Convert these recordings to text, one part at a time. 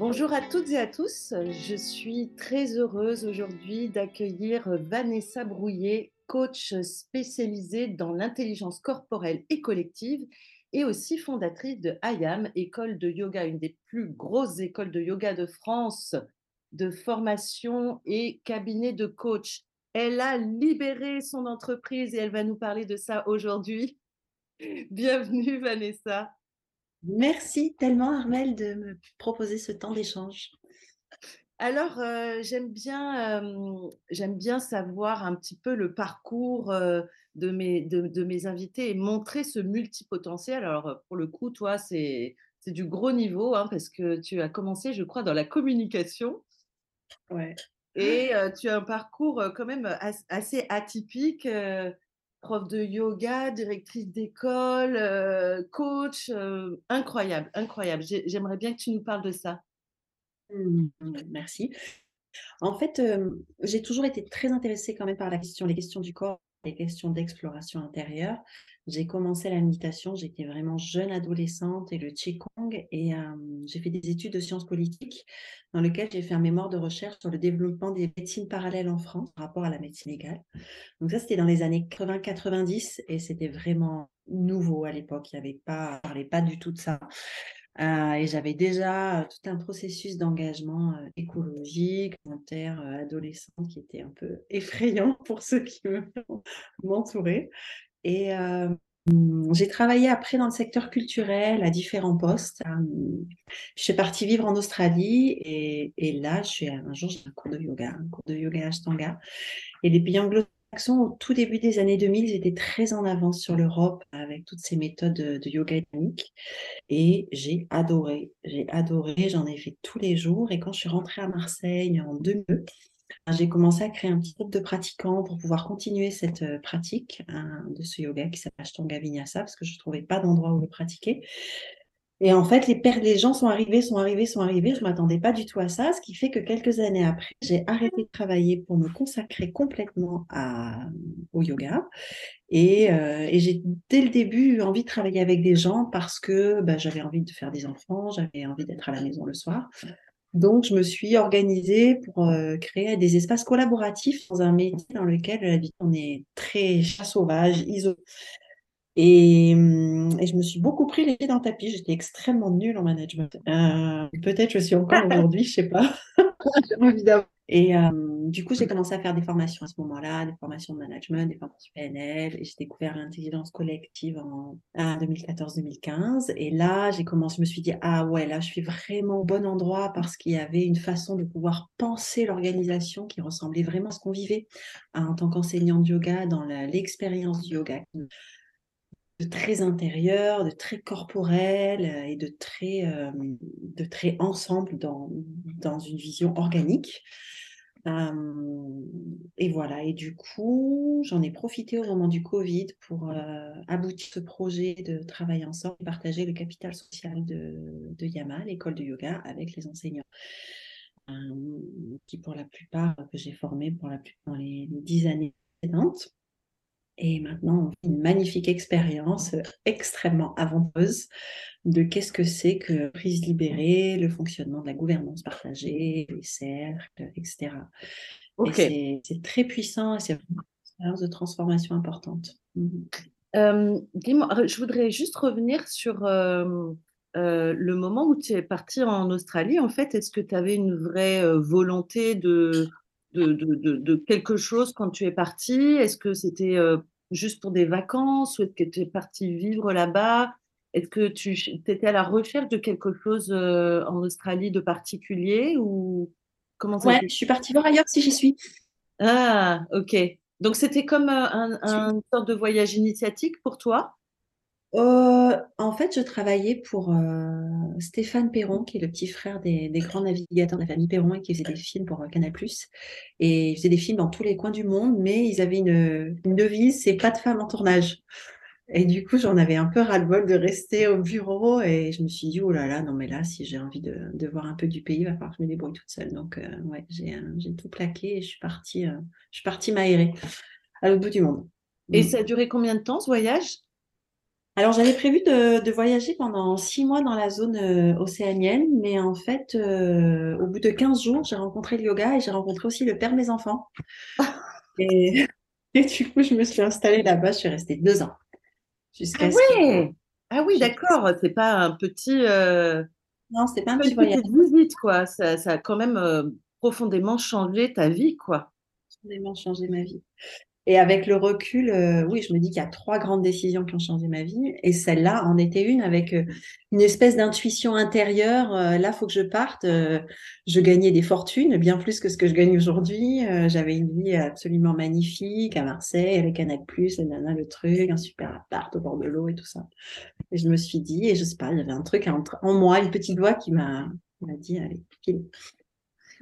Bonjour à toutes et à tous. Je suis très heureuse aujourd'hui d'accueillir Vanessa Brouillet, coach spécialisée dans l'intelligence corporelle et collective et aussi fondatrice de IAM, école de yoga, une des plus grosses écoles de yoga de France, de formation et cabinet de coach. Elle a libéré son entreprise et elle va nous parler de ça aujourd'hui. Bienvenue Vanessa. Merci tellement Armel de me proposer ce temps d'échange. Alors, euh, j'aime bien, euh, j'aime bien savoir un petit peu le parcours euh, de, mes, de, de mes invités et montrer ce multipotentiel. Alors, pour le coup, toi, c'est, c'est du gros niveau hein, parce que tu as commencé, je crois, dans la communication Ouais. et tu as un parcours quand même as- assez atypique. Prof de yoga, directrice d'école, euh, coach, euh, incroyable, incroyable. J'ai- J'aimerais bien que tu nous parles de ça. Mmh, Merci. En fait, euh, j'ai toujours été très intéressée quand même par la question, les questions du corps, les questions d'exploration intérieure. J'ai commencé la méditation, j'étais vraiment jeune adolescente et le Qigong et euh, j'ai fait des études de sciences politiques dans lesquelles j'ai fait un mémoire de recherche sur le développement des médecines parallèles en France par rapport à la médecine légale. Donc ça, c'était dans les années 80-90 et c'était vraiment nouveau à l'époque. Il y avait pas, on parlait pas du tout de ça. Euh, et j'avais déjà euh, tout un processus d'engagement euh, écologique, volontaire, euh, adolescente qui était un peu effrayant pour ceux qui me- m'entouraient. Et j'ai travaillé après dans le secteur culturel à différents postes. Je suis partie vivre en Australie et, là, je un jour, j'ai un cours de yoga, un cours de yoga Ashtanga. Et les pays au tout début des années 2000, ils étaient très en avance sur l'Europe avec toutes ces méthodes de, yoga dynamique. Et j'ai adoré, j'ai adoré, j'en ai fait tous les jours. Et quand je suis rentrée à Marseille en 2002, j'ai commencé à créer un petit groupe de pratiquants pour pouvoir continuer cette euh, pratique hein, de ce yoga qui s'appelle Ashtanga Vinyasa parce que je ne trouvais pas d'endroit où le pratiquer. Et en fait, les, gens sont arrivés, sont arrivés, sont arrivés. Je ne m'attendais pas du tout à ça, ce qui fait que quelques années après, j'ai arrêté de travailler pour me consacrer complètement au yoga. Et, euh, et j'ai dès le début eu envie de travailler avec des gens parce que bah, j'avais envie de faire des enfants, j'avais envie d'être à la maison le soir. Donc, je me suis organisée pour euh, créer des espaces collaboratifs dans un métier dans lequel la vie, on est très sauvage, isolé. Et, hum, et je me suis beaucoup pris les pieds dans le tapis. J'étais extrêmement nulle en management. Euh, peut-être je suis encore aujourd'hui, je sais pas. Évidemment. Et euh, du coup, j'ai commencé à faire des formations à ce moment-là, des formations de management, des formations PNL, et j'ai découvert l'intelligence collective en, en 2014-2015. Et là, j'ai commencé, je me suis dit, ah ouais, là, je suis vraiment au bon endroit parce qu'il y avait une façon de pouvoir penser l'organisation qui ressemblait vraiment à ce qu'on vivait hein, en tant qu'enseignant de yoga, dans l'expérience du yoga de très intérieur, de très corporel euh, et de très, euh, de très ensemble dans, dans une vision organique. Euh, et voilà, et du coup, j'en ai profité au moment du Covid pour euh, aboutir ce projet de travail ensemble et partager le capital social de, de Yama, l'école de yoga, avec les enseignants. Qui pour la plupart, que j'ai formé pour la plupart dans les dix années précédentes. Et maintenant, on fait une magnifique expérience euh, extrêmement avantageuse de qu'est-ce que c'est que prise libérée, le fonctionnement de la gouvernance partagée, les cercles, etc. Et Ok. c'est- très puissant et c'est vraiment une expérience de transformation importante. Mhm. Euh, dis-moi, re- je voudrais juste revenir sur euh, euh, le moment où tu es parti en Australie. En fait, est-ce que tu avais une vraie euh, volonté de, de, de, de- de quelque chose quand tu es parti? Est-ce que c'était euh, juste pour des vacances ou est-ce que tu es parti vivre là-bas? Est-ce que tu étais à la recherche de quelque chose euh, en Australie de particulier ou comment ça Ouais, je suis partie voir ailleurs si j'y suis. Ah, ok. Donc c'était comme euh, un, un sorte de voyage initiatique pour toi? Euh, en fait, je travaillais pour euh, Stéphane Perron, qui est le petit frère des, grands navigateurs de la famille Perron et qui faisait des films pour euh, Canal+. Et il faisait des films dans tous les coins du monde, mais ils avaient une, devise, c'est pas de femme en tournage. Et du coup, j'en avais un peu ras-le-bol de rester au bureau et je me suis dit, oh là là, non mais là, si j'ai envie de, voir un peu du pays, il va falloir que je me débrouille toute seule. Donc, ouais, j'ai tout plaqué et je suis partie, je suis partie m'aérer à l'autre bout du monde. Et ça a duré combien de temps ce voyage? Alors, j'avais prévu de, voyager pendant six mois dans la zone euh, océanienne, mais en fait, euh, au bout de 15 jours, j'ai rencontré le yoga et j'ai rencontré aussi le père de mes enfants. et, du coup, je me suis installée là-bas, je suis restée deux ans. Jusqu'à ah, oui ah oui, d'accord, c'est pas un petit. Euh, non, c'est pas un petit voyage. visite, quoi. Ça, ça, a quand même profondément changé ta vie, quoi. Profondément changé ma vie. Et avec le recul, euh, oui, je me dis qu'il y a trois grandes décisions qui ont changé ma vie. Et celle-là en était une avec euh, une espèce d'intuition intérieure. Euh, là, faut que je parte. je gagnais des fortunes, bien plus que ce que je gagne aujourd'hui. J'avais une vie absolument magnifique à Marseille, avec Plus, la nana, le truc, un super appart au bord de l'eau et tout ça. Et je me suis dit, et je sais pas, il y avait un truc en, en moi, une petite voix qui m'a dit, allez,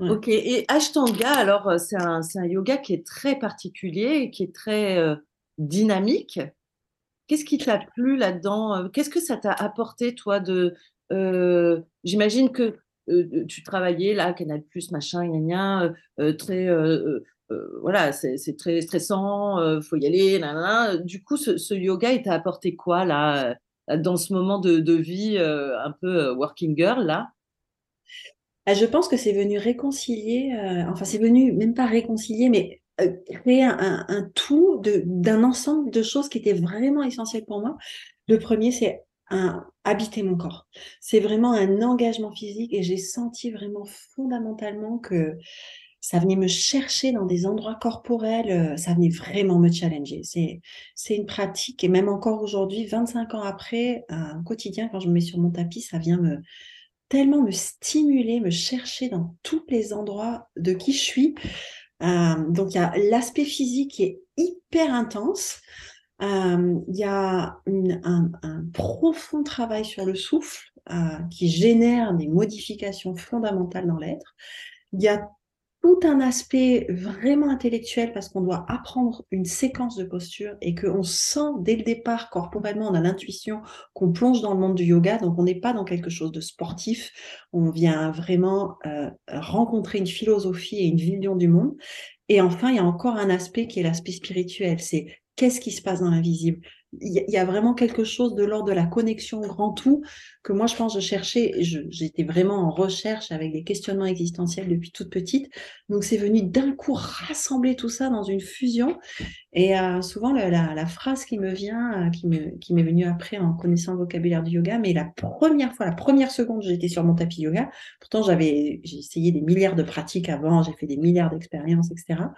Ok, et Ashtanga, alors euh, c'est un, un, yoga qui est très particulier, qui est très euh, dynamique. Qu'est-ce qui t'a plu là-dedans euh, Qu'est-ce que ça t'a apporté, toi, de... J'imagine que tu travaillais là, Canal+, machin, gna, gna très... voilà, c'est très stressant, faut y aller, Du coup, ce, yoga, il t'a apporté quoi, là, dans ce moment de, vie un peu working girl, là? Je pense que c'est venu réconcilier, euh, enfin c'est venu même pas réconcilier, mais euh, créer un, tout d'un ensemble de choses qui étaient vraiment essentielles pour moi. Le premier, c'est habiter mon corps. C'est vraiment un engagement physique et j'ai senti vraiment fondamentalement que ça venait me chercher dans des endroits corporels, euh, ça venait vraiment me challenger. C'est, c'est une pratique et même encore aujourd'hui, 25 ans après, un quotidien, quand je me mets sur mon tapis, ça vient me, tellement me stimuler, me chercher dans tous les endroits de qui je suis. Euh, donc, il y a l'aspect physique qui est hyper intense. Euh, il y a un, profond travail sur le souffle euh, qui génère des modifications fondamentales dans l'être. Il y a tout un aspect vraiment intellectuel parce qu'on doit apprendre une séquence de postures et qu'on sent dès le départ corporellement, on a l'intuition qu'on plonge dans le monde du yoga, donc on n'est pas dans quelque chose de sportif, on vient vraiment euh, rencontrer une philosophie et une vision du monde. Et enfin, il y a encore un aspect qui est l'aspect spirituel, c'est qu'est-ce qui se passe dans l'invisible? Il y, a vraiment quelque chose de l'ordre de la connexion grand tout que moi je pense je cherchais. J'étais vraiment en recherche avec des questionnements existentiels depuis toute petite. Donc c'est venu d'un coup rassembler tout ça dans une fusion. Et euh, souvent la, phrase qui me vient, euh, qui m'est qui venue après en connaissant le vocabulaire du yoga, mais la première fois, la première seconde j'étais sur mon tapis yoga, pourtant j'avais j'ai essayé des milliards de pratiques avant, j'ai fait des milliards d'expériences, etc.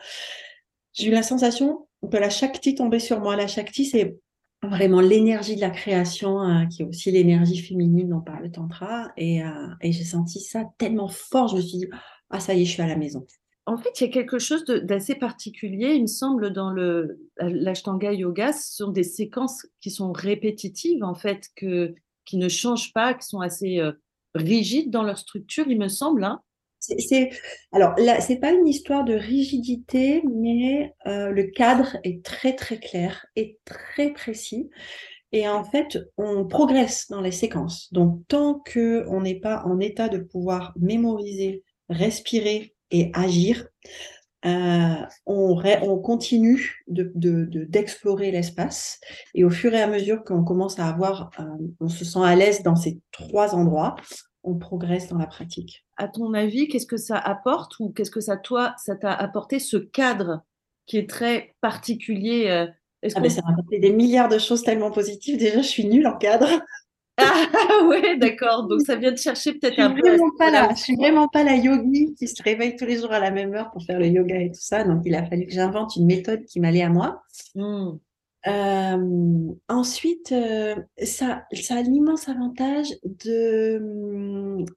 J'ai eu la sensation que la Shakti tombait sur moi. La Shakti, c'est vraiment l'énergie de la création, euh, qui est aussi l'énergie féminine dont parle le tantra. Et, euh, et j'ai senti ça tellement fort, je me suis dit, ah ça y est, je suis à la maison. En fait, il y a quelque chose d'assez particulier, il me semble, dans le l'ashtanga yoga, ce sont des séquences qui sont répétitives, en fait, que, qui ne changent pas, qui sont assez euh, rigides dans leur structure, il me semble. Hein. C'est, alors là, c'est pas une histoire de rigidité, mais euh, le cadre est très très clair et très précis. Et en fait, on progresse dans les séquences. Donc, tant que on n'est pas en état de pouvoir mémoriser, respirer et agir, euh, on, on, continue d'explorer de, de, l'espace. Et au fur et à mesure qu'on commence à avoir, euh, on se sent à l'aise dans ces trois endroits, on progresse dans la pratique. À ton avis, qu'est-ce que ça apporte ou qu'est-ce que ça toi ça t'a apporté ce cadre qui est très particulier euh, ah ben, Ça m'a apporté des milliards de choses tellement positives. Déjà, je suis nulle en cadre. Ah ouais, d'accord. Donc ça vient de chercher peut-être un peu. Pas je suis vraiment pas la yogi qui se réveille tous les jours à la même heure pour faire le yoga et tout ça. Donc il a fallu que j'invente une méthode qui m'allait à moi. Hmm. Euh, ensuite, euh, ça, ça a l'immense avantage de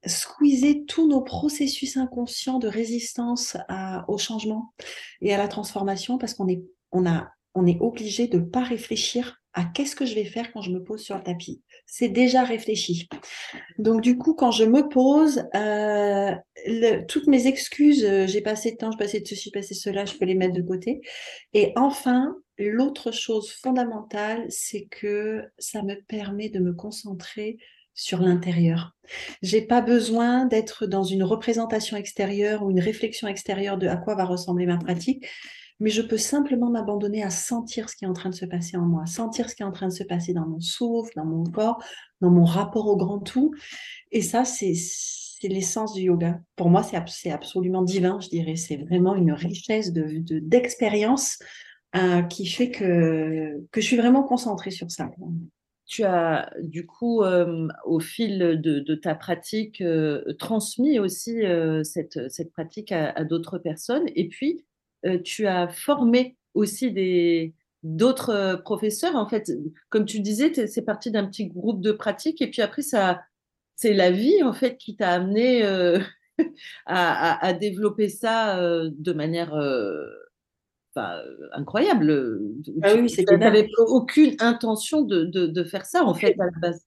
squeezer tous nos processus inconscients de résistance au changement et à la transformation parce qu'on est, on on est obligé de ne pas réfléchir à qu'est-ce que je vais faire quand je me pose sur le tapis. C'est déjà réfléchi. Donc du coup, quand je me pose, euh, toutes mes excuses, euh, j'ai passé de temps, je passé de ceci, passé de cela, je peux les mettre de côté. Et enfin, l'autre chose fondamentale, c'est que ça me permet de me concentrer sur l'intérieur. J'ai pas besoin d'être dans une représentation extérieure ou une réflexion extérieure de à quoi va ressembler ma pratique mais je peux simplement m'abandonner à sentir ce qui est en train de se passer en moi, sentir ce qui est en train de se passer dans mon souffle, dans mon corps, dans mon rapport au grand tout. Et ça, c'est l'essence du yoga. Pour moi, c'est absolument divin, je dirais. C'est vraiment une richesse d'expérience de, euh, qui fait que, que je suis vraiment concentrée sur ça. Tu as, du coup, euh, au fil de, ta pratique, euh, transmis aussi cette, cette pratique à, d'autres personnes. Et puis, euh, tu as formé aussi des d'autres euh, professeurs. En fait, comme tu disais, c'est parti d'un petit groupe de pratique et puis après, c'est la vie en fait qui t'a amené euh, à, développer ça de manière incroyable. Ah oui, tu n'avais aucune intention de, de, faire ça en fait à la base.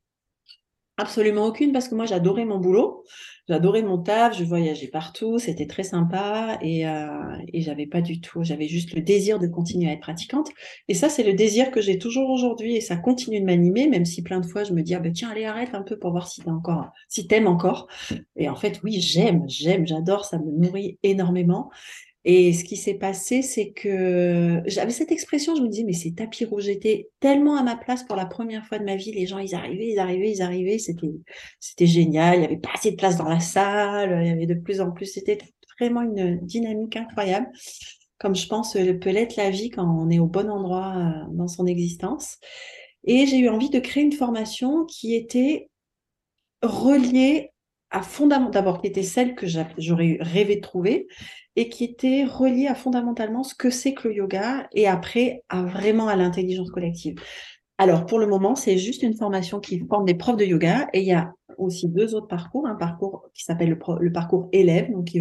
Absolument aucune, parce que moi j'adorais mon boulot, j'adorais mon taf, je voyageais partout, c'était très sympa et, euh, et j'avais pas du tout, j'avais juste le désir de continuer à être pratiquante. Et ça, c'est le désir que j'ai toujours aujourd'hui et ça continue de m'animer, même si plein de fois je me dis ah ben tiens allez arrête un peu pour voir si t'es encore, si t'aimes encore. Et en fait oui j'aime, j'aime, j'adore, ça me nourrit énormément. Et ce qui s'est passé, c'est que j'avais cette expression, je me disais, mais c'est tapis rouge. J'étais tellement à ma place pour la première fois de ma vie. Les gens, ils arrivaient, ils arrivaient, ils arrivaient. C'était, c'était génial. Il n'y avait pas assez de place dans la salle. Il y avait de plus en plus. C'était vraiment une dynamique incroyable. Comme je pense peut l'être la vie quand on est au bon endroit euh, dans son existence. Et j'ai eu envie de créer une formation qui était reliée à fondamentalement, d'abord qui était celle que j'aurais rêvé de trouver, et qui était relié à fondamentalement ce que c'est que le yoga et après à vraiment à l'intelligence collective. Alors pour le moment, c'est juste une formation qui forme des profs de yoga et il y a aussi deux autres parcours, un parcours qui s'appelle le, parcours élève, donc qui,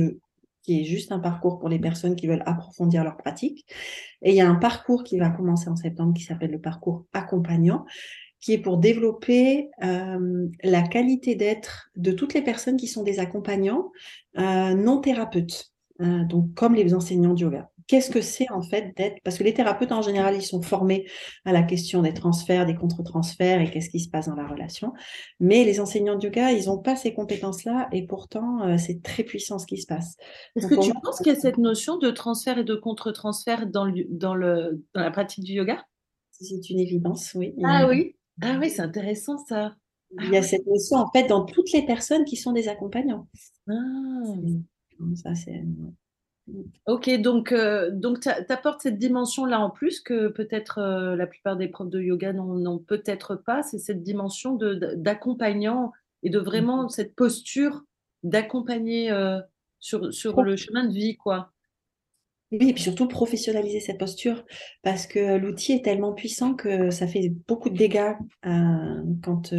est juste un parcours pour les personnes qui veulent approfondir leur pratique. Et il y a un parcours qui va commencer en septembre qui s'appelle le parcours accompagnant, qui est pour développer euh, la qualité d'être de toutes les personnes qui sont des accompagnants euh, non thérapeutes. Hein, donc comme les enseignants de yoga. Qu'est-ce que c'est en fait d'être Parce que les thérapeutes en général, ils sont formés à la question des transferts, des contre-transferts et qu'est-ce qui se passe dans la relation. Mais les enseignants de yoga, ils n'ont pas ces compétences-là et pourtant, euh, c'est très puissant ce qui se passe. Est-ce que tu penses qu'il y a cette notion de transfert et de contre-transfert dans, le, dans, le, dans la pratique du yoga? C'est une évidence, oui. Ah oui, ah oui, c'est intéressant ça. Il y a cette notion en fait dans toutes les personnes qui sont des accompagnants. Ah. Ok, donc, euh, donc tu apportes cette dimension-là en plus que peut-être euh, la plupart des profs de yoga n'ont peut-être pas, c'est cette dimension d'accompagnant et de vraiment mm-hmm. cette posture d'accompagner euh, sur, sur le chemin de vie, quoi. Oui, et puis surtout professionnaliser cette posture parce que l'outil est tellement puissant que ça fait beaucoup de dégâts quand,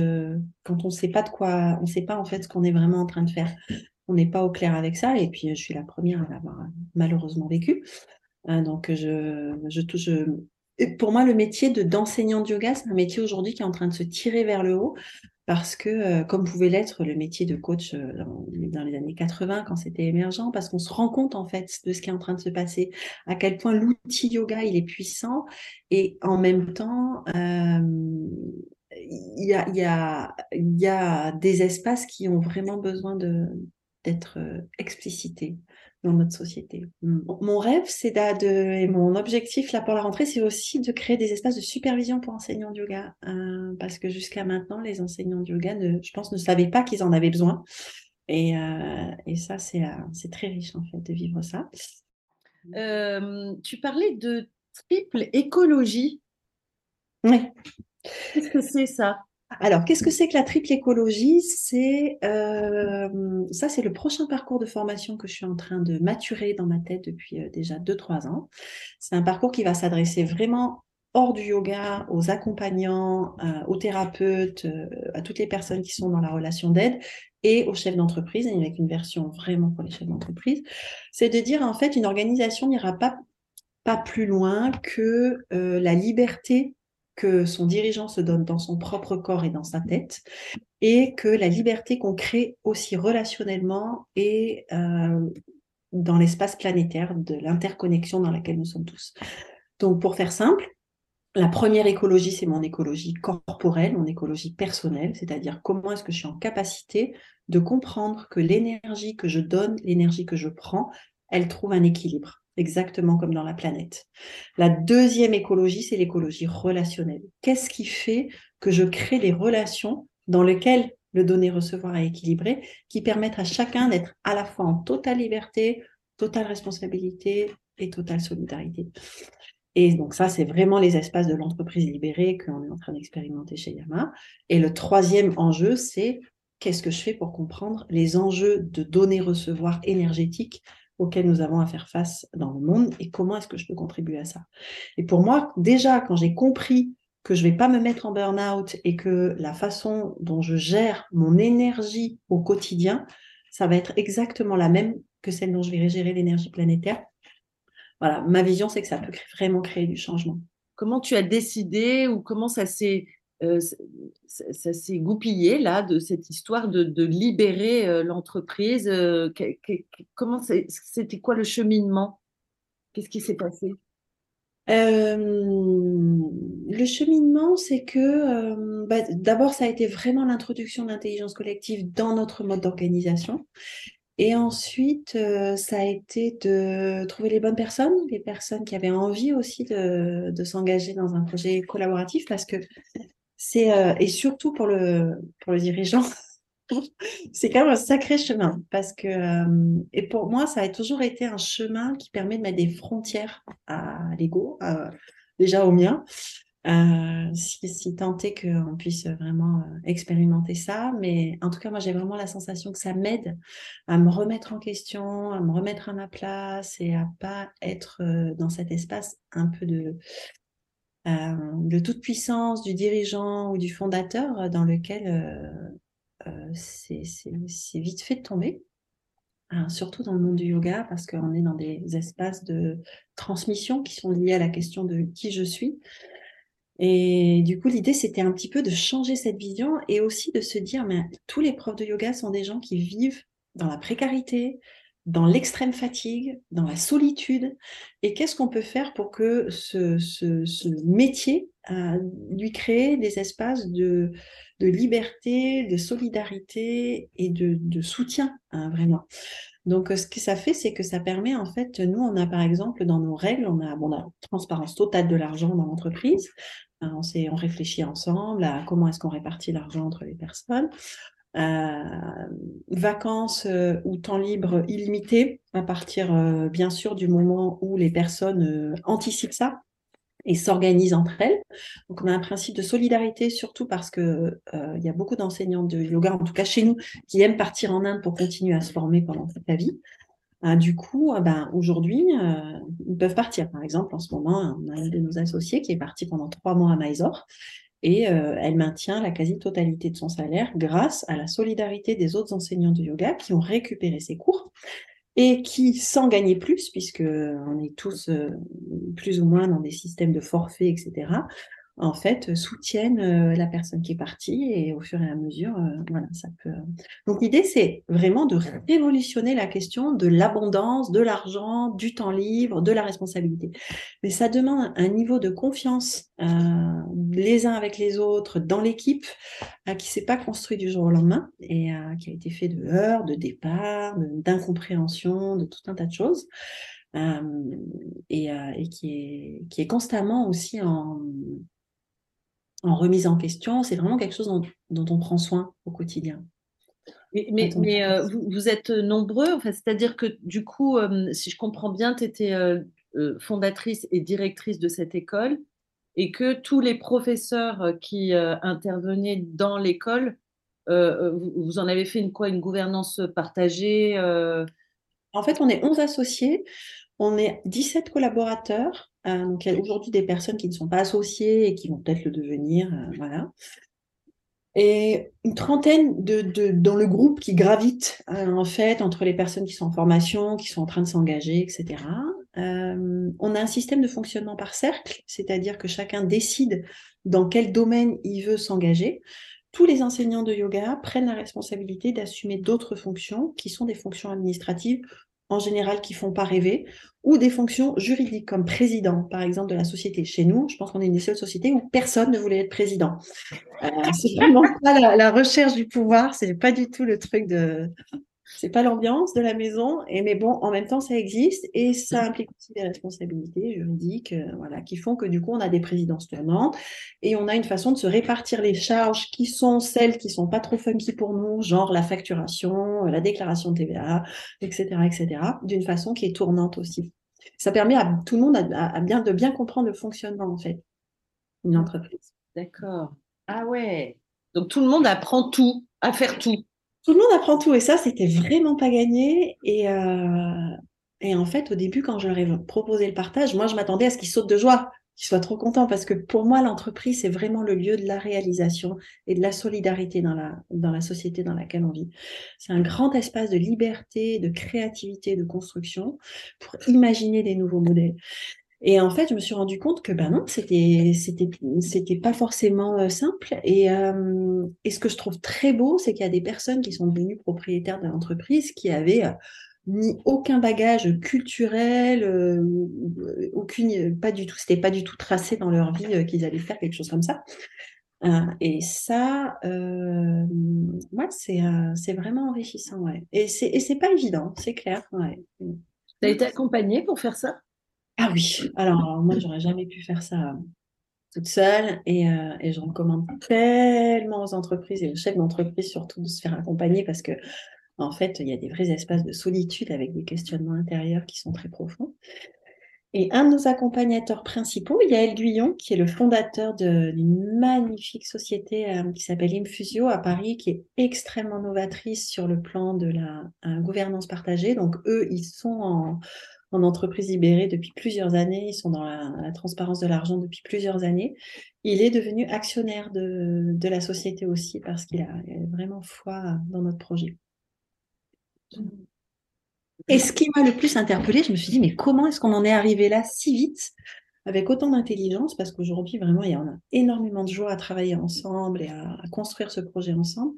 quand on ne sait pas de quoi, on ne sait pas en fait ce qu'on est vraiment en train de faire on n'est pas au clair avec ça. Et puis, je suis la première à l'avoir malheureusement vécu. Euh, donc, je, je. Pour moi, le métier de d'enseignant de yoga, c'est un métier aujourd'hui qui est en train de se tirer vers le haut parce que, euh, comme pouvait l'être le métier de coach euh, dans, les années 80 quand c'était émergent, parce qu'on se rend compte en fait de ce qui est en train de se passer, à quel point l'outil yoga il est puissant. Et en même temps il y a, des espaces qui ont vraiment besoin d'être euh, explicité dans notre société. Mon rêve, c'est de, et mon objectif là pour la rentrée, c'est aussi de créer des espaces de supervision pour enseignants de yoga, hein, parce que jusqu'à maintenant, les enseignants de yoga, ne, je pense, ne savaient pas qu'ils en avaient besoin. Et, euh, et ça, c'est euh, c'est très riche en fait de vivre ça. tu parlais de triple écologie. Oui. Qu'est-ce que c'est ça? Alors, qu'est-ce que c'est que la triple écologie? C'est euh, c'est le prochain parcours de formation que je suis en train de maturer dans ma tête depuis euh, déjà 2-3 ans. C'est un parcours qui va s'adresser vraiment hors du yoga, aux accompagnants, euh, aux thérapeutes, à toutes les personnes qui sont dans la relation d'aide et aux chefs d'entreprise, avec une version vraiment pour les chefs d'entreprise. C'est de dire en fait, une organisation n'ira pas plus loin que la liberté que son dirigeant se donne dans son propre corps et dans sa tête, et que la liberté qu'on crée aussi relationnellement et euh, dans l'espace planétaire de l'interconnexion dans laquelle nous sommes tous. Donc, pour faire simple, la première écologie, c'est mon écologie corporelle, mon écologie personnelle, c'est-à-dire comment est-ce que je suis en capacité de comprendre que l'énergie que je donne, l'énergie que je prends, elle trouve un équilibre, exactement comme dans la planète. La deuxième écologie, c'est l'écologie relationnelle. Qu'est-ce qui fait que je crée des relations dans lesquelles le donner-recevoir est équilibré, qui permettent à chacun d'être à la fois en totale liberté, totale responsabilité et totale solidarité. Et donc ça, c'est vraiment les espaces de l'entreprise libérée qu'on est en train d'expérimenter chez Yama. Et le troisième enjeu, c'est qu'est-ce que je fais pour comprendre les enjeux de donner-recevoir énergétique auxquels nous avons à faire face dans le monde et comment est-ce que je peux contribuer à ça. Et pour moi, déjà, quand j'ai compris que je ne vais pas me mettre en burn-out et que la façon dont je gère mon énergie au quotidien, ça va être exactement la même que celle dont je vais gérer l'énergie planétaire, voilà, ma vision, c'est que ça peut vraiment créer du changement. Comment tu as décidé ou comment ça s'est euh, ça, s'est goupillé là de cette histoire de, libérer euh, l'entreprise euh, Comment c'était quoi le cheminement? Qu'est-ce qui s'est passé? Le cheminement, c'est que bah, d'abord, ça a été vraiment l'introduction de l'intelligence collective dans notre mode d'organisation. Et ensuite, ça a été de trouver les bonnes personnes, les personnes qui avaient envie aussi de, s'engager dans un projet collaboratif, parce que c'est, euh, et surtout pour le, pour le dirigeant, c'est quand même un sacré chemin, parce que, euh, et pour moi, ça a toujours été un chemin qui permet de mettre des frontières à l'ego, déjà au mien, euh, si, si tant qu'on puisse vraiment euh, expérimenter ça. Mais en tout cas, moi, j'ai vraiment la sensation que ça m'aide à me remettre en question, à me remettre à ma place et à pas être euh, dans cet espace un peu de, de toute puissance du dirigeant ou du fondateur dans lequel c'est vite fait de tomber. surtout dans le monde du yoga, parce qu'on est dans des espaces de transmission qui sont liés à la question de qui je suis. Et du coup, l'idée, c'était un petit peu de changer cette vision et aussi de se dire, mais tous les profs de yoga sont des gens qui vivent dans la précarité, dans l'extrême fatigue, dans la solitude. Et qu'est-ce qu'on peut faire pour que ce, métier euh, lui crée des espaces de, liberté, de solidarité et de, soutien, hein, vraiment. Donc, ce que ça fait, c'est que ça permet, en fait, nous, on a par exemple dans nos règles, on a, bon, transparence totale de l'argent dans l'entreprise, Hein, on, on réfléchit ensemble à comment est-ce qu'on répartit l'argent entre les personnes. Euh, vacances euh, ou temps libre illimité à partir euh, bien sûr du moment où les personnes anticipent ça et s'organisent entre elles. Donc on a un principe de solidarité surtout parce que y a beaucoup d'enseignants de yoga, en tout cas chez nous, qui aiment partir en Inde pour continuer à se former pendant toute la vie. Ah, du coup, euh, ben, aujourd'hui, ils peuvent partir. Par exemple, en ce moment, on a une de nos associés qui est partie pendant trois mois à Mysore et euh, elle maintient la quasi-totalité de son salaire grâce à la solidarité des autres enseignants de yoga qui ont récupéré ses cours et qui, sans gagner plus, puisque on est tous plus ou moins dans des systèmes de forfait, etc., en fait, soutiennent euh, la personne qui est partie et au fur et à mesure, euh, voilà, ça peut. Euh. Donc l'idée, c'est vraiment de révolutionner la question de l'abondance, de l'argent, du temps libre, de la responsabilité. Mais ça demande un niveau de confiance les uns avec les autres dans l'équipe qui s'est pas construit du jour au lendemain et qui a été fait de heures, de départ, d'incompréhension, de, tout un tas de choses. et, et qui, est, qui est constamment aussi en, en remise en question. C'est vraiment quelque chose dont, on prend soin au quotidien. Mais, mais, euh, vous, êtes nombreux, enfin, c'est-à-dire que du coup, euh, si je comprends bien, tu étais euh, fondatrice et directrice de cette école et que tous les professeurs qui intervenaient dans l'école, vous, en avez fait une, quoi, une gouvernance partagée En fait, on est 11 associés, on est 17 collaborateurs euh, donc, il y a aujourd'hui des personnes qui ne sont pas associées et qui vont peut-être le devenir. Euh, voilà. Et une trentaine de, dans le groupe qui gravite, euh, en fait, entre les personnes qui sont en formation, qui sont en train de s'engager, etc. on a un système de fonctionnement par cercle, c'est-à-dire que chacun décide dans quel domaine il veut s'engager, tous les enseignants de yoga prennent la responsabilité d'assumer d'autres fonctions qui sont des fonctions administratives en général qui font pas rêver, ou des fonctions juridiques comme président, par exemple, de la société. Chez nous, je pense qu'on est une des seules sociétés où personne ne voulait être président. Euh, c'est vraiment pas la, recherche du pouvoir, c'est pas du tout le truc de c'est pas l'ambiance de la maison, mais bon, en même temps, ça existe et ça implique aussi des responsabilités juridiques, euh, voilà, qui font que du coup, on a des présidences tournantes et on a une façon de se répartir les charges qui sont celles qui sont pas trop funky pour nous, genre la facturation, la déclaration de TVA, etc., etc., d'une façon qui est tournante aussi. Ça permet à tout le monde bien, de bien comprendre le fonctionnement en fait, une entreprise. D'accord. Ah ouais. Donc tout le monde apprend tout, à faire tout tout le monde apprend tout et ça, c'était vraiment pas gagné. Et, euh, et en fait, au début, quand je leur ai proposé le partage, moi, je m'attendais à ce qu'ils sautent de joie, qu'ils soient trop contents parce que pour moi, l'entreprise, c'est vraiment le lieu de la réalisation et de la solidarité dans la société dans laquelle on vit. C'est un grand espace de liberté, de créativité, de construction pour imaginer des nouveaux modèles. Et en fait, je me suis rendu compte que ben non, c'était c'était c'était pas forcément euh, simple. Et, euh, et ce que je trouve très beau, c'est qu'il y a des personnes qui sont devenues propriétaires de l'entreprise qui avaient euh, ni aucun bagage culturel, aucune, pas du tout, c'était pas du tout tracé dans leur vie qu'ils allaient faire quelque chose comme ça. et ça, ouais, c'est c'est vraiment enrichissant, ouais. Et c'est et c'est pas évident, c'est clair, ouais. Tu as été accompagnée pour faire ça? Ah oui, alors moi, j'aurais jamais pu faire ça euh, toute seule et, euh, et, je recommande tellement aux entreprises et aux chefs d'entreprise surtout de se faire accompagner parce que en fait, il y a des vrais espaces de solitude avec des questionnements intérieurs qui sont très profonds. Et un de nos accompagnateurs principaux, Yael Guyon, qui est le fondateur d'une magnifique société euh, qui s'appelle Infusio à Paris, qui est extrêmement novatrice sur le plan de la gouvernance partagée. Donc eux, ils sont en, en entreprise libérée depuis plusieurs années, ils sont dans la, transparence de l'argent depuis plusieurs années. Il est devenu actionnaire de, la société aussi parce qu'il a, vraiment foi dans notre projet. Et ce qui m'a le plus interpellée, je me suis dit, mais comment est-ce qu'on en est arrivé là si vite avec autant d'intelligence, parce qu'aujourd'hui, vraiment, il y en a énormément de joie à travailler ensemble et à construire ce projet ensemble.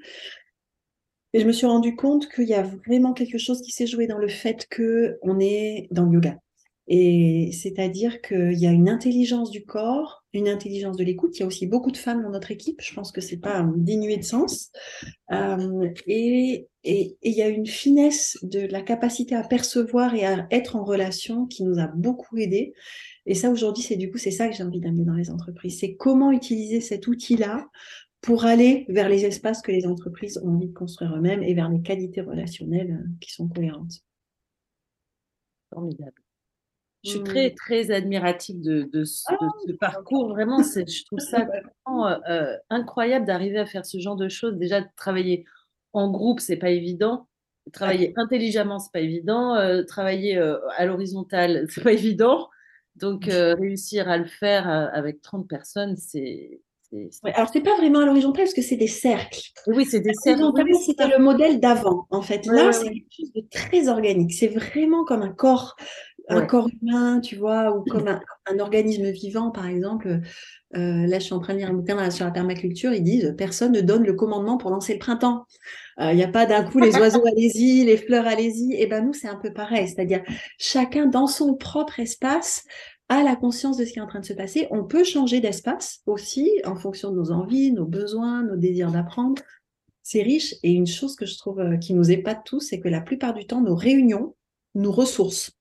Et je me suis rendu compte qu'il y a vraiment quelque chose qui s'est joué dans le fait qu'on est dans le yoga. Et c'est-à-dire qu'il y a une intelligence du corps, une intelligence de l'écoute. Il y a aussi beaucoup de femmes dans notre équipe. Je pense que c'est pas dénué de sens. Euh, et, et, il y a une finesse de la capacité à percevoir et à être en relation qui nous a beaucoup aidés. Et ça, aujourd'hui, c'est du coup, c'est ça que j'ai envie d'amener dans les entreprises. C'est comment utiliser cet outil-là pour aller vers les espaces que les entreprises ont envie de construire eux-mêmes et vers les qualités relationnelles euh, qui sont cohérentes. Formidable. Je suis très, mmh. très admirative de, ce, ah, parcours. Vraiment, je trouve ça vraiment, euh, euh, incroyable d'arriver à faire ce genre de choses. Déjà, de travailler en groupe, c'est pas évident. Travailler intelligemment, c'est pas évident. travailler à l'horizontale, c'est pas évident. Donc, réussir à le faire avec 30 personnes, c'est alors, c'est pas vraiment à l'horizontale parce que c'est des cercles. Oui, c'est des cercles. C'était le modèle d'avant, en fait. Là, c'est quelque chose de très organique. C'est vraiment comme un corps, un corps humain, tu vois, ou comme un, organisme vivant, par exemple. Euh, là, je suis en train de lire un bouquin sur la permaculture. Ils disent personne ne donne le commandement pour lancer le printemps. Euh, il n'y a pas d'un coup les oiseaux allez-y, les fleurs allez-y. Et ben nous, c'est un peu pareil. C'est-à-dire chacun dans son propre espace à la conscience de ce qui est en train de se passer. On peut changer d'espace aussi en fonction de nos envies, nos besoins, nos désirs d'apprendre. C'est riche. Et une chose que je trouve euh, qui nous épate tous, c'est que la plupart du temps, nos réunions nous ressourcent.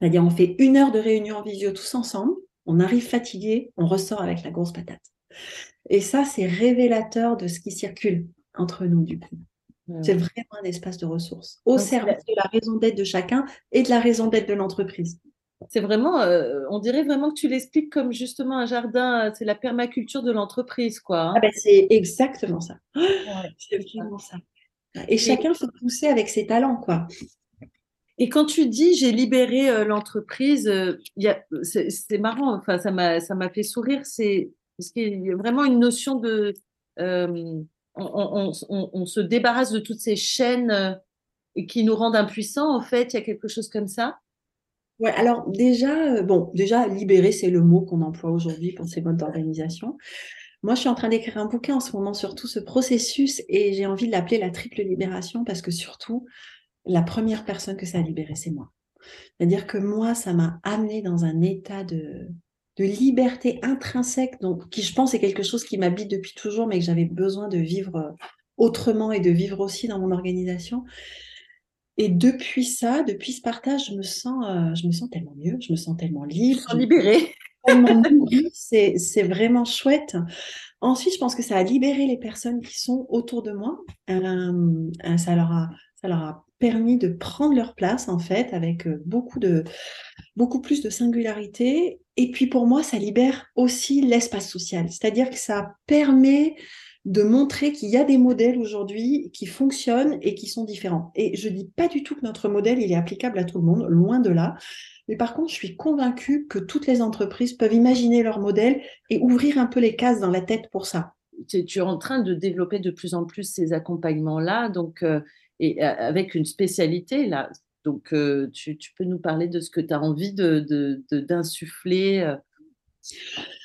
C'est-à-dire, on fait une heure de réunion en visio tous ensemble, on arrive fatigué, on ressort avec la grosse patate. Et ça, c'est révélateur de ce qui circule entre nous, du coup. C'est vraiment un espace de ressources au service de la raison d'être de chacun et de la raison d'être de l'entreprise. C'est vraiment, euh, on dirait vraiment que tu l'expliques comme justement un jardin, euh, c'est la permaculture de l'entreprise, quoi. Hein. Ah ben, c'est exactement ça. c'est vraiment ça. Et, chacun se pousser avec ses talents, quoi. Et quand tu dis j'ai libéré euh, l'entreprise, c'est marrant, enfin ça m'a ça m'a fait sourire, c'est parce qu'il y a vraiment une notion de on, on, se débarrasse de toutes ces chaînes qui nous rendent impuissants. En fait, il y a quelque chose comme ça. Ouais, alors déjà, bon, déjà, libérer, c'est le mot qu'on emploie aujourd'hui pour ces modes d'organisation. Moi, je suis en train d'écrire un bouquin en ce moment sur tout ce processus et j'ai envie de l'appeler la triple libération parce que surtout, la première personne que ça a libéré, c'est moi. C'est-à-dire que moi, ça m'a amené dans un état de, de liberté intrinsèque, donc, qui je pense est quelque chose qui m'habite depuis toujours, mais que j'avais besoin de vivre autrement et de vivre aussi dans mon organisation. Et depuis ça, depuis ce partage, je me sens, euh, je me sens tellement mieux, je me sens tellement libre. Je libérée. c'est vraiment chouette. Ensuite, je pense que ça a libéré les personnes qui sont autour de moi. Euh, euh, ça, leur a, ça leur a permis de prendre leur place, en fait, avec beaucoup, de, beaucoup plus de singularité. Et puis, pour moi, ça libère aussi l'espace social. C'est-à-dire que ça permet de montrer qu'il y a des modèles aujourd'hui qui fonctionnent et qui sont différents. Et je dis pas du tout que notre modèle, il est applicable à tout le monde, loin de là. Mais par contre, je suis convaincue que toutes les entreprises peuvent imaginer leur modèle et ouvrir un peu les cases dans la tête pour ça. Tu es en train de développer de plus en plus ces accompagnements-là, donc euh, euh, avec une spécialité là. Donc, euh, tu, peux nous parler de ce que tu as envie d'insuffler de,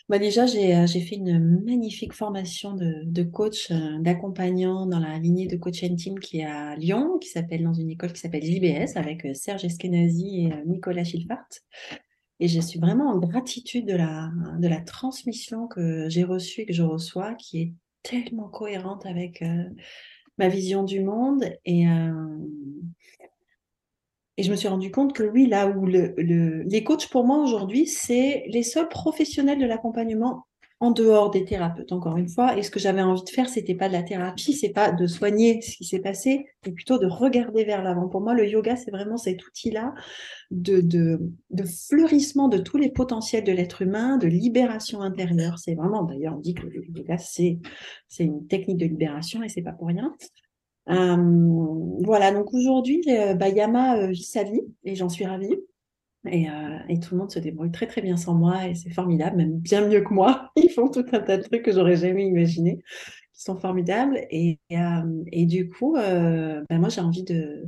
bah déjà, euh, j'ai fait une magnifique formation de, coach, euh, d'accompagnant dans la lignée de coach team qui est à Lyon, qui s'appelle dans une école qui s'appelle JBS avec euh, Serge Eskenazi et Nicolas Schilfart. Et je suis vraiment en gratitude de la, de la transmission que j'ai reçue et que je reçois, qui est tellement cohérente avec ma vision du monde. Et, et je me suis rendu compte que oui, là où le, les coachs pour moi aujourd'hui, c'est les seuls professionnels de l'accompagnement en dehors des thérapeutes, encore une fois. Et ce que j'avais envie de faire, c'était pas de la thérapie, c'est pas de soigner ce qui s'est passé, mais plutôt de regarder vers l'avant. Pour moi, le yoga, c'est vraiment cet outil-là de, fleurissement de tous les potentiels de l'être humain, de libération intérieure. C'est vraiment, d'ailleurs, on dit que le yoga, c'est, c'est une technique de libération et c'est pas pour rien. Euh, voilà, donc aujourd'hui, euh, bah, Yama euh, vit sa vie et j'en suis ravie. Et, et, tout le monde se débrouille très très bien sans moi et c'est formidable, même bien mieux que moi. Ils font tout un tas de trucs que j'aurais jamais imaginé, qui sont formidables. Et, et du coup, bah, moi j'ai envie de,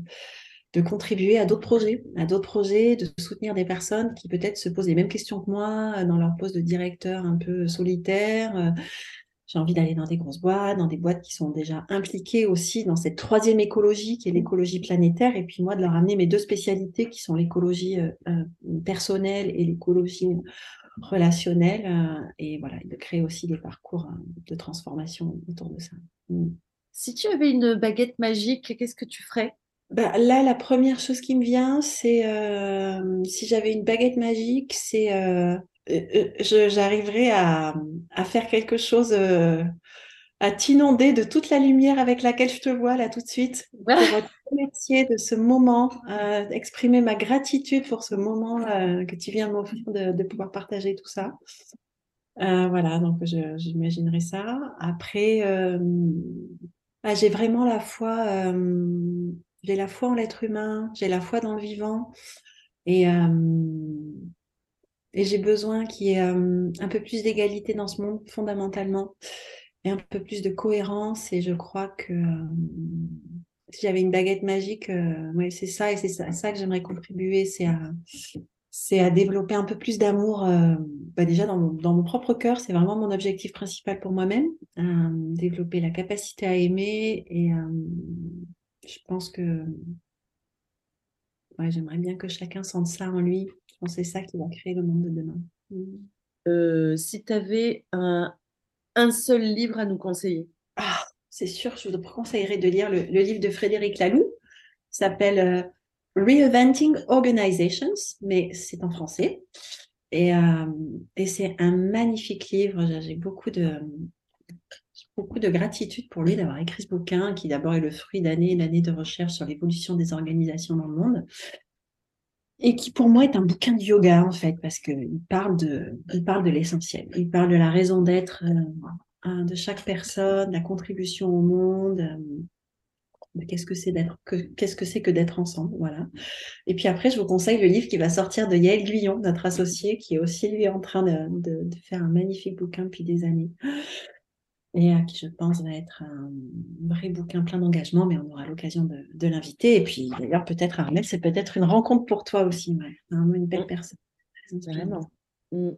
de contribuer à d'autres projets, à d'autres projets, de soutenir des personnes qui peut-être se posent les mêmes questions que moi dans leur poste de directeur un peu solitaire, j'ai envie d'aller dans des grosses boîtes, dans des boîtes qui sont déjà impliquées aussi dans cette troisième écologie qui est l'écologie planétaire. Et puis moi, de leur amener mes deux spécialités qui sont l'écologie euh, euh, personnelle et l'écologie relationnelle. Euh, et voilà, de créer aussi des parcours de transformation autour de ça. Mm. Si tu avais une baguette magique, qu'est-ce que tu ferais? Bah, là, la première chose qui me vient, c'est si j'avais une baguette magique, c'est j'arriverai à, à, faire quelque chose, euh, à t'inonder de toute la lumière avec laquelle je te vois là tout de suite, pour te remercier de ce moment, euh, exprimer ma gratitude pour ce moment que tu viens m'offrir de, de, pouvoir partager tout ça. voilà, donc j'imaginerai ça. Après, ah, j'ai vraiment la foi, j'ai la foi en l'être humain, j'ai la foi dans le vivant. Et, et j'ai besoin qu'il y ait euh, un peu plus d'égalité dans ce monde, fondamentalement, et un peu plus de cohérence. Et je crois que euh, si j'avais une baguette magique, euh, c'est ça, et c'est ça, ça, que j'aimerais contribuer, c'est à, c'est à développer un peu plus d'amour, bah déjà dans mon, dans mon propre cœur, c'est vraiment mon objectif principal pour moi-même, développer la capacité à aimer, et je pense que ouais, j'aimerais bien que chacun sente ça en lui c'est ça qui va créer le monde de demain. Mm. Euh, si tu avais un, seul livre à nous conseiller ah, C'est sûr, je vous conseillerais de lire le, livre de Frédéric Laloux, s'appelle euh, Reinventing Organizations, mais c'est en français. Et, euh, et c'est un magnifique livre. J'ai beaucoup de, beaucoup de gratitude pour lui d'avoir écrit ce bouquin, qui d'abord est le fruit d'années et d'années de recherche sur l'évolution des organisations dans le monde, et qui pour moi est un bouquin de yoga en fait, parce qu'il parle de, il parle de l'essentiel, il parle de la raison d'être euh, de chaque personne, la contribution au monde, euh, qu'est-ce que c'est d'être, qu'est-ce que c'est que d'être ensemble, voilà. Et puis après, je vous conseille le livre qui va sortir de Yael Guyon, notre associé, qui est aussi lui en train de, de, de faire un magnifique bouquin depuis des années et qui, je pense, va être un vrai bouquin plein d'engagement, mais on aura l'occasion de, l'inviter. Et puis, d'ailleurs, peut-être, Armel, c'est peut-être une rencontre pour toi aussi, ouais. Vraiment une belle mmh. personne. Vraiment. Mmh.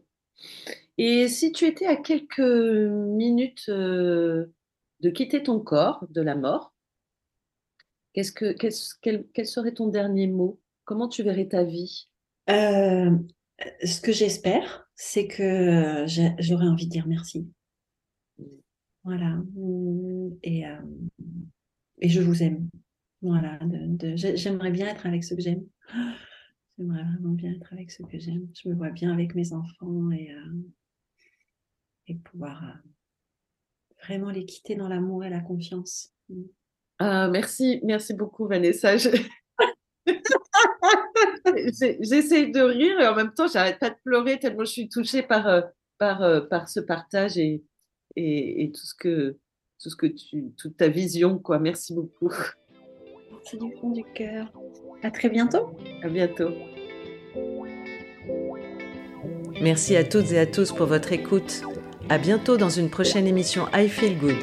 Et si tu étais à quelques minutes euh, de quitter ton corps, de la mort, qu'est-ce que, quel, serait ton dernier mot? Comment tu verrais ta vie? Euh, Ce que j'espère, c'est que j'aurais envie de dire merci. Voilà. Mmh, et, euh, et je vous aime. Voilà. j'aimerais bien être avec ceux que j'aime. J'aimerais vraiment bien être avec ceux que j'aime. Je me vois bien avec mes enfants et, et pouvoir euh, vraiment les quitter dans l'amour et la confiance. Mm. Ah, merci, merci beaucoup Vanessa. J'essaie de rire et en même temps, j'arrête pas de pleurer tellement je suis touchée par, euh, euh, ce partage et, tout ce que, tout ce que tu, toute ta vision, quoi. Merci beaucoup. C'est du fond du cœur. À très bientôt. À bientôt. Merci à toutes et à tous pour votre écoute. À bientôt dans une prochaine émission I Feel Good.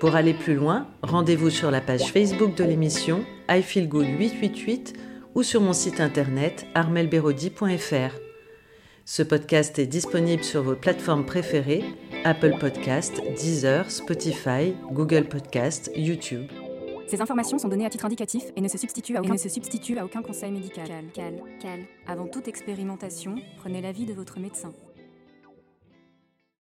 Pour aller plus loin, rendez-vous sur la page Facebook de l'émission I Feel Good 888 ou sur mon site internet armelberodi.fr. Ce podcast est disponible sur vos plateformes préférées Apple Podcast, Deezer, Spotify, Google Podcast, YouTube. Ces informations sont données à titre indicatif et ne se substituent à aucun, se substituent à aucun conseil médical. Cal, cal, cal. Avant toute expérimentation, prenez l'avis de votre médecin.